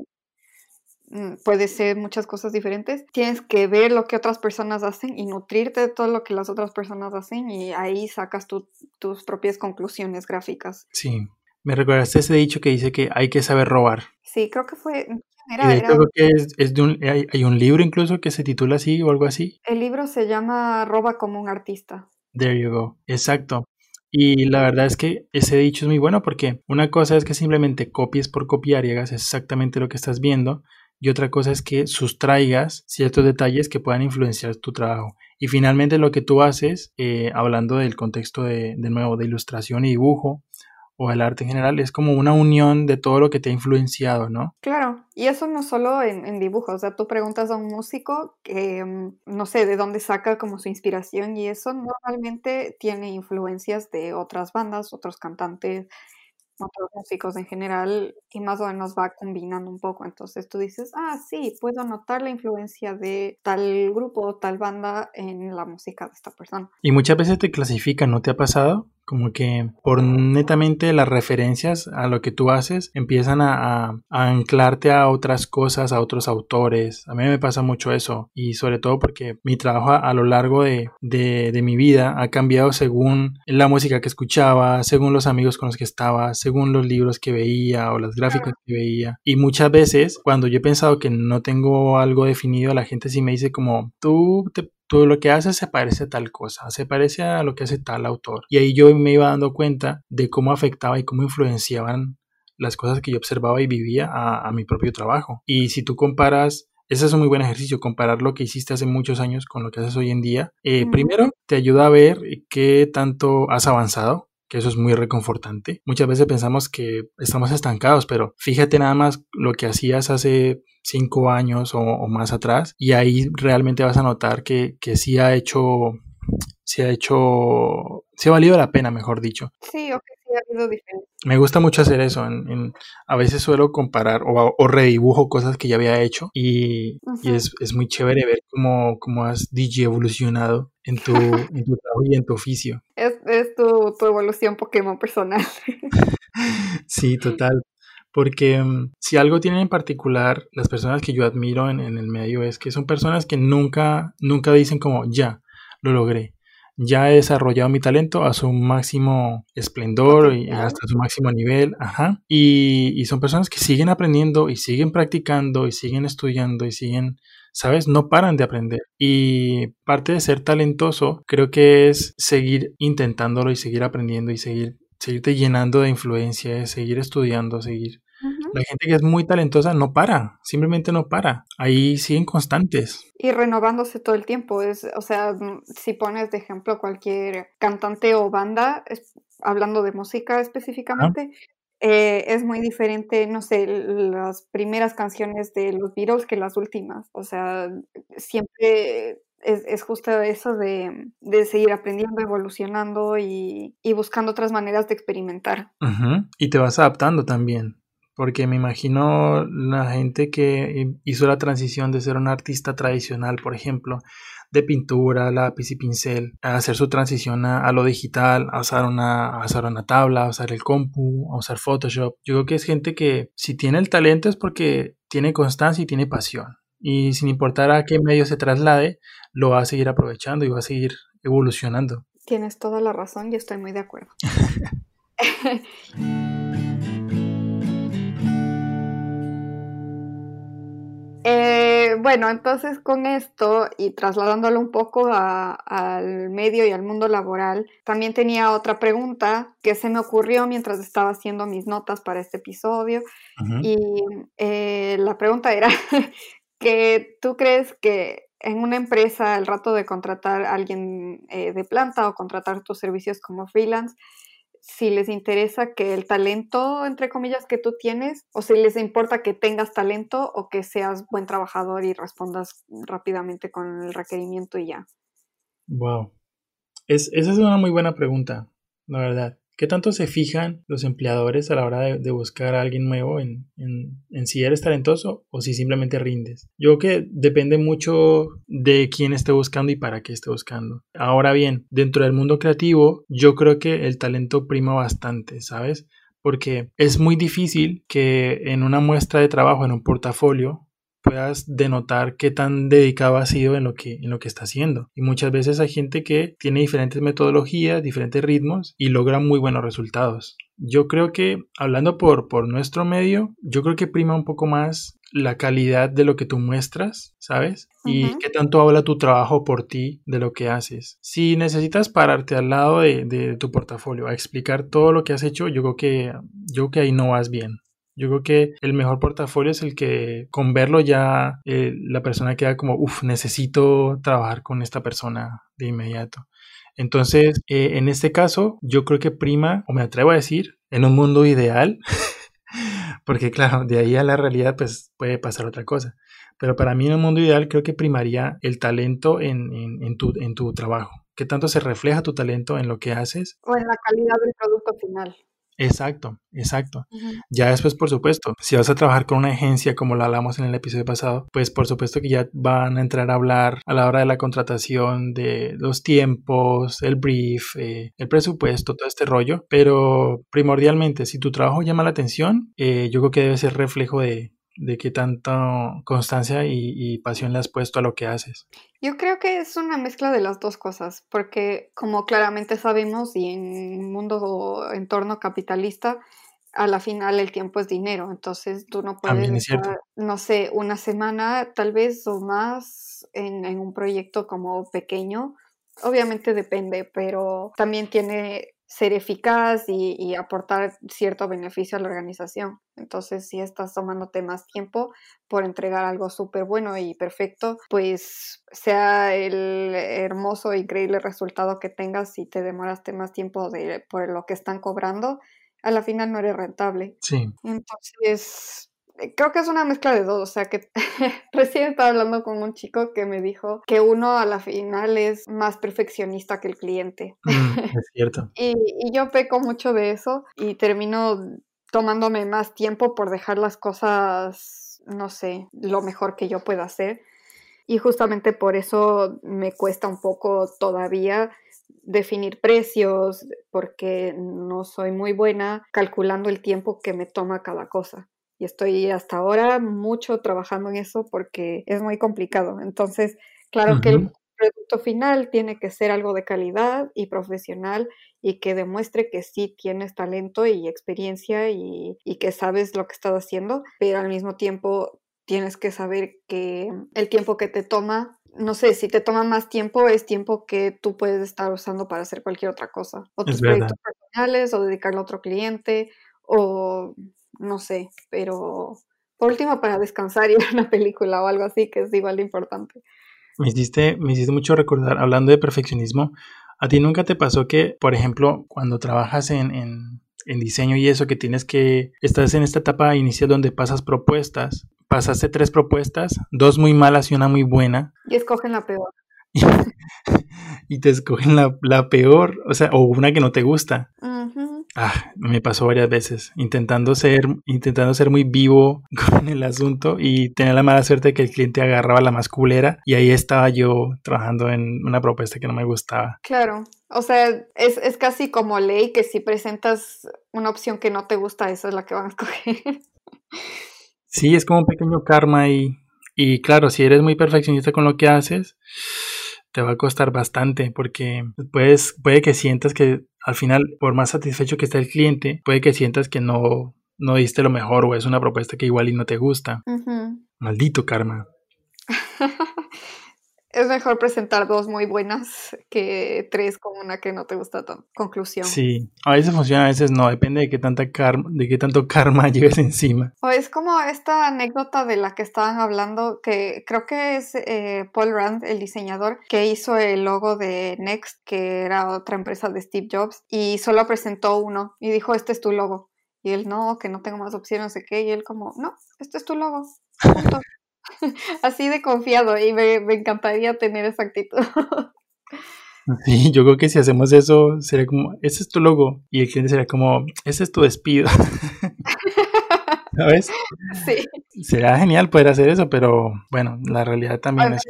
puede ser muchas cosas diferentes. Tienes que ver lo que otras personas hacen y nutrirte de todo lo que las otras personas hacen y ahí sacas tus propias conclusiones gráficas. Sí, me recordaste ese dicho que dice que hay que saber robar. Sí, creo que fue... Era, creo que es, es de un, hay, hay, un libro incluso que se titula así o algo así. El libro se llama Roba como un artista. There you go, exacto. Y la verdad es que ese dicho es muy bueno porque una cosa es que simplemente copies por copiar y hagas exactamente lo que estás viendo, y otra cosa es que sustraigas ciertos detalles que puedan influenciar tu trabajo. Y finalmente lo que tú haces, eh, hablando del contexto de, de nuevo de ilustración y dibujo, o el arte en general, es como una unión de todo lo que te ha influenciado, ¿no? Claro, y eso no solo en, en dibujo, o sea, tú preguntas a un músico que mm, no sé de dónde saca como su inspiración y eso normalmente tiene influencias de otras bandas, otros cantantes, otros músicos en general y más o menos va combinando un poco. Entonces tú dices, ah, sí, puedo notar la influencia de tal grupo o tal banda en la música de esta persona. Y muchas veces te clasifican, ¿no te ha pasado? Como que por netamente las referencias a lo que tú haces empiezan a, anclarte a otras cosas, a otros autores. A mí me pasa mucho eso y sobre todo porque mi trabajo a, lo largo de, de, mi vida ha cambiado según la música que escuchaba, según los amigos con los que estaba, según los libros que veía o las gráficas que veía. Y muchas veces cuando yo he pensado que no tengo algo definido, la gente sí me dice como, tú te todo lo que hace se parece a tal cosa, se parece a lo que hace tal autor. Y ahí yo me iba dando cuenta de cómo afectaba y cómo influenciaban las cosas que yo observaba y vivía a, mi propio trabajo. Y si tú comparas, ese es un muy buen ejercicio, comparar lo que hiciste hace muchos años con lo que haces hoy en día. Eh, primero, te ayuda a ver qué tanto has avanzado que eso es muy reconfortante. Muchas veces pensamos que estamos estancados, pero fíjate nada más lo que hacías hace cinco años o, más atrás y ahí realmente vas a notar que, que sí ha hecho, sí ha hecho, sí ha valido la pena, mejor dicho. Sí, ha. Me gusta mucho hacer eso. En, a veces suelo comparar o, o, redibujo cosas que ya había hecho y, y es, es, muy chévere ver cómo, cómo has DJ evolucionado en tu, en tu trabajo y en tu oficio. Es, es tu, tu evolución Pokémon personal. sí, total. Porque mm, si algo tienen en particular las personas que yo admiro en, el medio es que son personas que nunca, nunca dicen como ya, lo logré. Ya he desarrollado mi talento a su máximo esplendor y hasta su máximo nivel. Ajá. Y, y son personas que siguen aprendiendo y siguen practicando y siguen estudiando y siguen ¿sabes? No paran de aprender. Y parte de ser talentoso creo que es seguir intentándolo y seguir aprendiendo y seguir seguirte llenando de influencia, seguir estudiando, seguir. La gente que es muy talentosa no para, simplemente no para. Ahí siguen constantes. Y renovándose todo el tiempo. Es, o sea, si pones de ejemplo cualquier cantante o banda, hablando de música específicamente, eh, es muy diferente, no sé, las primeras canciones de los Beatles que las últimas. O sea, siempre es, justo eso de, seguir aprendiendo, evolucionando y, buscando otras maneras de experimentar. Y te vas adaptando también. Porque me imagino la gente que hizo la transición de ser un artista tradicional, por ejemplo, de pintura, lápiz y pincel, a hacer su transición a, lo digital, a usar, una, a usar una tabla, a usar el compu, a usar Photoshop. Yo creo que es gente que si tiene el talento es porque tiene constancia y tiene pasión y sin importar a qué medio se traslade, lo va a seguir aprovechando y va a seguir evolucionando. Tienes toda la razón y estoy muy de acuerdo. Eh, bueno, entonces con esto y trasladándolo un poco al medio y al mundo laboral, también tenía otra pregunta que se me ocurrió mientras estaba haciendo mis notas para este episodio. Y eh, la pregunta era, que tú crees que en una empresa, al rato de contratar a alguien eh, de planta o contratar tus servicios como freelance, si les interesa que el talento, entre comillas, que tú tienes, o si les importa que tengas talento o que seas buen trabajador y respondas rápidamente con el requerimiento y ya. Wow. Es, esa es una muy buena pregunta, la verdad. ¿Qué tanto se fijan los empleadores a la hora de, buscar a alguien nuevo en, si eres talentoso o si simplemente rindes? Yo creo que depende mucho de quién esté buscando y para qué esté buscando. Ahora bien, dentro del mundo creativo, yo creo que el talento prima bastante, ¿sabes? Porque es muy difícil que en una muestra de trabajo, en un portafolio, puedas denotar qué tan dedicado ha sido en lo que, en lo que está haciendo. Y muchas veces hay gente que tiene diferentes metodologías, diferentes ritmos y logra muy buenos resultados. Yo creo que, hablando por, por nuestro medio, yo creo que prima un poco más la calidad de lo que tú muestras, ¿sabes? Y qué tanto habla tu trabajo por ti de lo que haces. Si necesitas pararte al lado de, de, tu portafolio a explicar todo lo que has hecho, yo creo que, yo creo que ahí no vas bien. Yo creo que el mejor portafolio es el que con verlo ya eh, la persona queda como, uff, necesito trabajar con esta persona de inmediato. Entonces, eh, en este caso, yo creo que prima, o me atrevo a decir, en un mundo ideal, porque claro, de ahí a la realidad pues puede pasar otra cosa. Pero para mí en un mundo ideal creo que primaría el talento en, en, tu, en tu trabajo. ¿Qué tanto se refleja tu talento en lo que haces? O en la calidad del producto final. Exacto, exacto. Ya después, por supuesto, si vas a trabajar con una agencia como lo hablamos en el episodio pasado, pues por supuesto que ya van a entrar a hablar a la hora de la contratación de los tiempos, el brief, eh, el presupuesto, todo este rollo. Pero primordialmente, si tu trabajo llama la atención, eh, yo creo que debe ser reflejo de, de qué tanta constancia y, pasión le has puesto a lo que haces. Yo creo que es una mezcla de las dos cosas, porque como claramente sabemos y en un mundo entorno capitalista, a la final el tiempo es dinero, entonces tú no puedes estar, no sé, una semana tal vez o más en, en un proyecto como pequeño. Obviamente depende, pero también tiene ser eficaz y, aportar cierto beneficio a la organización. Entonces, si estás tomándote más tiempo por entregar algo súper bueno y perfecto, pues sea el hermoso increíble resultado que tengas si te demoraste más tiempo de, por lo que están cobrando, a la final no eres rentable. Sí. Entonces, creo que es una mezcla de dos, o sea que recién estaba hablando con un chico que me dijo que uno a la final es más perfeccionista que el cliente. Mm, es cierto. y, y, yo peco mucho de eso y termino tomándome más tiempo por dejar las cosas, no sé, lo mejor que yo pueda hacer. Y justamente por eso me cuesta un poco todavía definir precios, porque no soy muy buena calculando el tiempo que me toma cada cosa y estoy hasta ahora mucho trabajando en eso porque es muy complicado. Entonces, claro que el producto final tiene que ser algo de calidad y profesional y que demuestre que sí tienes talento y experiencia y, que sabes lo que estás haciendo, pero al mismo tiempo tienes que saber que el tiempo que te toma no sé, si te toma más tiempo, es tiempo que tú puedes estar usando para hacer cualquier otra cosa. O tus proyectos personales, o dedicarlo a otro cliente, o no sé, pero por último para descansar y ver una película o algo así, que es igual de importante. Me hiciste, me hiciste mucho recordar, hablando de perfeccionismo, ¿a ti nunca te pasó que, por ejemplo, cuando trabajas en, en, en diseño y eso, que tienes que, estás en esta etapa inicial donde pasas propuestas, pasaste tres propuestas, dos muy malas y una muy buena. Y escogen la peor. y te escogen la, la, peor, o sea, o una que no te gusta. Ah, me pasó varias veces, intentando ser, intentando ser muy vivo con el asunto y tener la mala suerte de que el cliente agarraba la más culera y ahí estaba yo trabajando en una propuesta que no me gustaba. Claro, o sea, es, es casi como ley que si presentas una opción que no te gusta, esa es la que van a escoger. Sí, es como un pequeño karma y, y claro, si eres muy perfeccionista con lo que haces, te va a costar bastante porque puedes, puede que sientas que al final, por más satisfecho que esté el cliente, puede que sientas que no, no diste lo mejor o es una propuesta que igual y no te gusta. Maldito karma. es mejor presentar dos muy buenas que tres con una que no te gusta tanto. Conclusión. Sí, a veces funciona, a veces no, depende de qué, tanta karma, de qué tanto karma lleves encima. O es como esta anécdota de la que estaban hablando, que creo que es eh, Paul Rand, el diseñador, que hizo el logo de Next, que era otra empresa de Steve Jobs, y solo presentó uno y dijo, este es tu logo. Y él, no, que no tengo más opciones, no sé qué, y él como, no, este es tu logo. Así de confiado y me, encantaría tener esa actitud. Sí, yo creo que si hacemos eso, sería como, ese es tu logo. Y el cliente sería como, ese es tu despido. ¿Sabes? Sí. Será genial poder hacer eso, pero bueno, la realidad también es.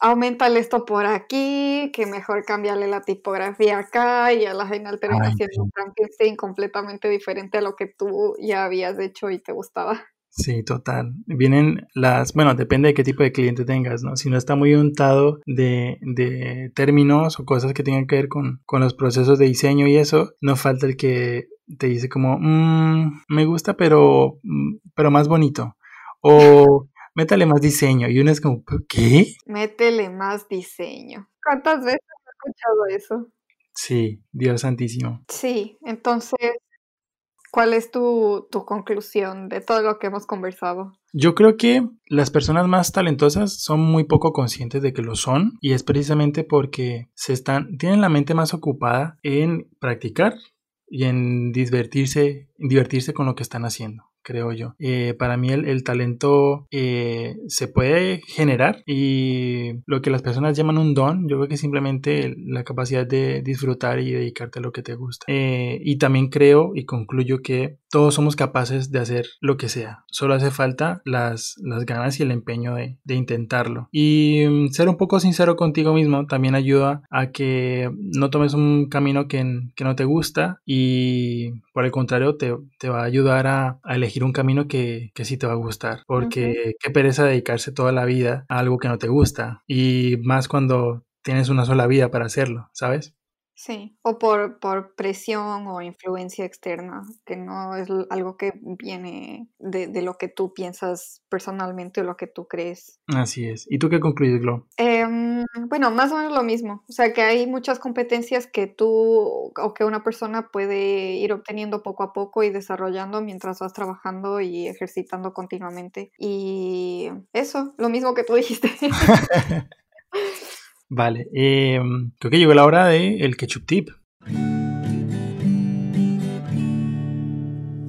Aumentale esto por aquí, que mejor cambiarle la tipografía acá y a la final termina siendo un Frankenstein completamente diferente a lo que tú ya habías hecho y te gustaba. Sí, total. Vienen las, bueno, depende de qué tipo de cliente tengas, ¿no? Si no está muy untado de, de términos o cosas que tengan que ver con, con, los procesos de diseño y eso, no falta el que te dice como, mmm, me gusta, pero, mm, pero más bonito. O métale más diseño. Y uno es como, ¿qué? Métele más diseño. ¿Cuántas veces has escuchado eso? Sí, Dios santísimo. Sí, entonces ¿Cuál es tu, conclusión de todo lo que hemos conversado? Yo creo que las personas más talentosas son muy poco conscientes de que lo son y es precisamente porque se están, tienen la mente más ocupada en practicar y en divertirse, divertirse con lo que están haciendo creo yo. Eh, para mí el, talento eh, se puede generar y lo que las personas llaman un don, yo creo que simplemente la capacidad de disfrutar y dedicarte a lo que te gusta. Eh, y también creo y concluyo que todos somos capaces de hacer lo que sea. Solo hace falta las, las ganas y el empeño de, de intentarlo. Y mm, ser un poco sincero contigo mismo también ayuda a que no tomes un camino que, que no te gusta y por el contrario te, te va a ayudar a, a, elegir un camino que, que sí te va a gustar. Porque qué pereza dedicarse toda la vida a algo que no te gusta. Y más cuando tienes una sola vida para hacerlo, ¿sabes? Sí, o por, por presión o influencia externa, que no es algo que viene de, de, lo que tú piensas personalmente o lo que tú crees. Así es. ¿Y tú qué concluyes, Glo? Em, bueno, más o menos lo mismo. O sea, que hay muchas competencias que tú o que una persona puede ir obteniendo poco a poco y desarrollando mientras vas trabajando y ejercitando continuamente. Y eso, lo mismo que tú dijiste. Vale, eh, creo que llegó la hora de el ketchup tip.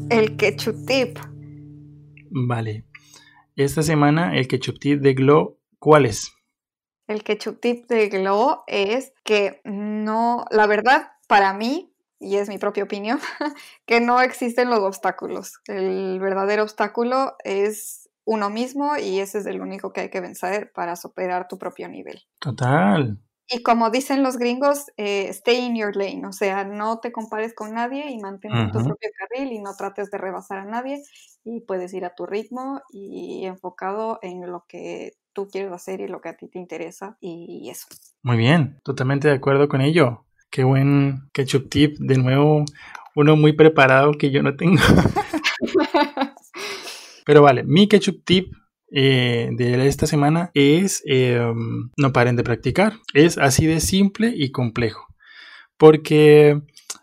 El ketchup tip. Vale. Esta semana el ketchup tip de Glow, ¿cuál es? El ketchup tip de Glow es que no, la verdad, para mí, y es mi propia opinión, que no existen los obstáculos. El verdadero obstáculo es uno mismo y ese es el único que hay que vencer para superar tu propio nivel. Total. Y como dicen los gringos, eh, stay in your lane, o sea, no te compares con nadie y mantén tu propio carril y no trates de rebasar a nadie y puedes ir a tu ritmo y enfocado en lo que tú quieres hacer y lo que a ti te interesa y eso. Muy bien, totalmente de acuerdo con ello. Qué buen ketchup tip, de nuevo, uno muy preparado que yo no tengo. Pero vale, mi ketchup tip eh, de esta semana es em, no paren de practicar. Es así de simple y complejo. Porque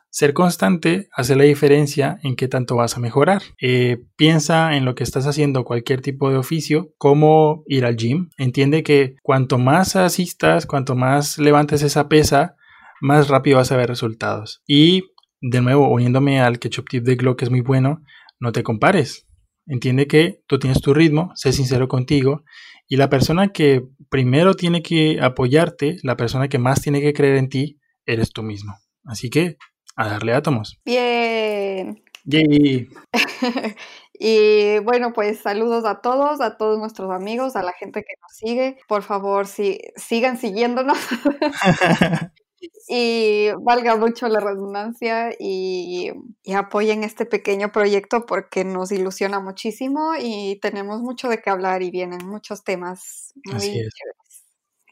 ser constante hace la diferencia en qué tanto vas a mejorar. Eh, piensa en lo que estás haciendo, cualquier tipo de oficio, como ir al gym. Entiende que cuanto más asistas, cuanto más levantes esa pesa, más rápido vas a ver resultados. Y de nuevo, oyéndome al ketchup tip de Glow, que es muy bueno, no te compares. Entiende que tú tienes tu ritmo, sé sincero contigo y la persona que primero tiene que apoyarte, la persona que más tiene que creer en ti, eres tú mismo. Así que a darle átomos. Bien. Yay. y bueno, pues saludos a todos, a todos nuestros amigos, a la gente que nos sigue. Por favor, si, sigan siguiéndonos. y valga mucho la redundancia y, apoyen este pequeño proyecto porque nos ilusiona muchísimo y tenemos mucho de qué hablar y vienen muchos temas muy Así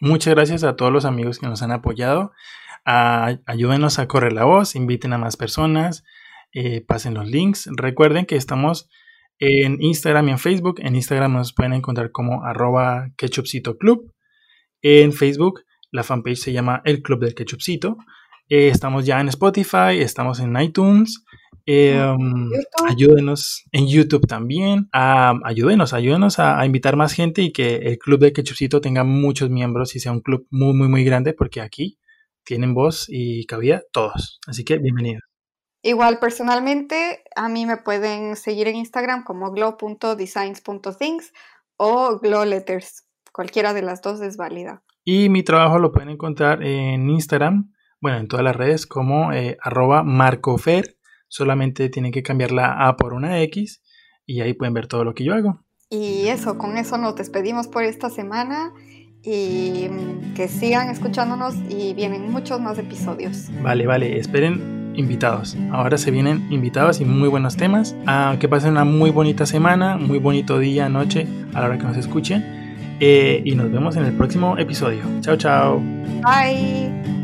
Muchas gracias a todos los amigos que nos han apoyado. ayúdenos a correr la voz, inviten a más personas, eh, pasen los links. Recuerden que estamos en Instagram y en Facebook. En Instagram nos pueden encontrar como arroba ketchupcito club. En Facebook la fanpage se llama El Club del Ketchupcito. Eh, estamos ya en Spotify, estamos en iTunes. Eh, um, ayúdenos en YouTube también. ayúdenos, ayúdenos a, invitar más gente y que el Club del Ketchupcito tenga muchos miembros y sea un club muy, muy, muy grande porque aquí tienen voz y cabida todos. Así que bienvenidos. Igual personalmente, a mí me pueden seguir en Instagram como glow.designs.things o glowletters. Cualquiera de las dos es válida. Y mi trabajo lo pueden encontrar en Instagram, bueno, en todas las redes como eh, arroba marcofer. Solamente tienen que cambiar la A por una X y ahí pueden ver todo lo que yo hago. Y eso, con eso nos despedimos por esta semana y mm, que sigan escuchándonos y vienen muchos más episodios. Vale, vale, esperen invitados. Ahora se vienen invitados y muy buenos temas. Ah, que pasen una muy bonita semana, muy bonito día, noche, a la hora que nos escuchen. Eh, y nos vemos en el próximo episodio. Chao, chao. Bye.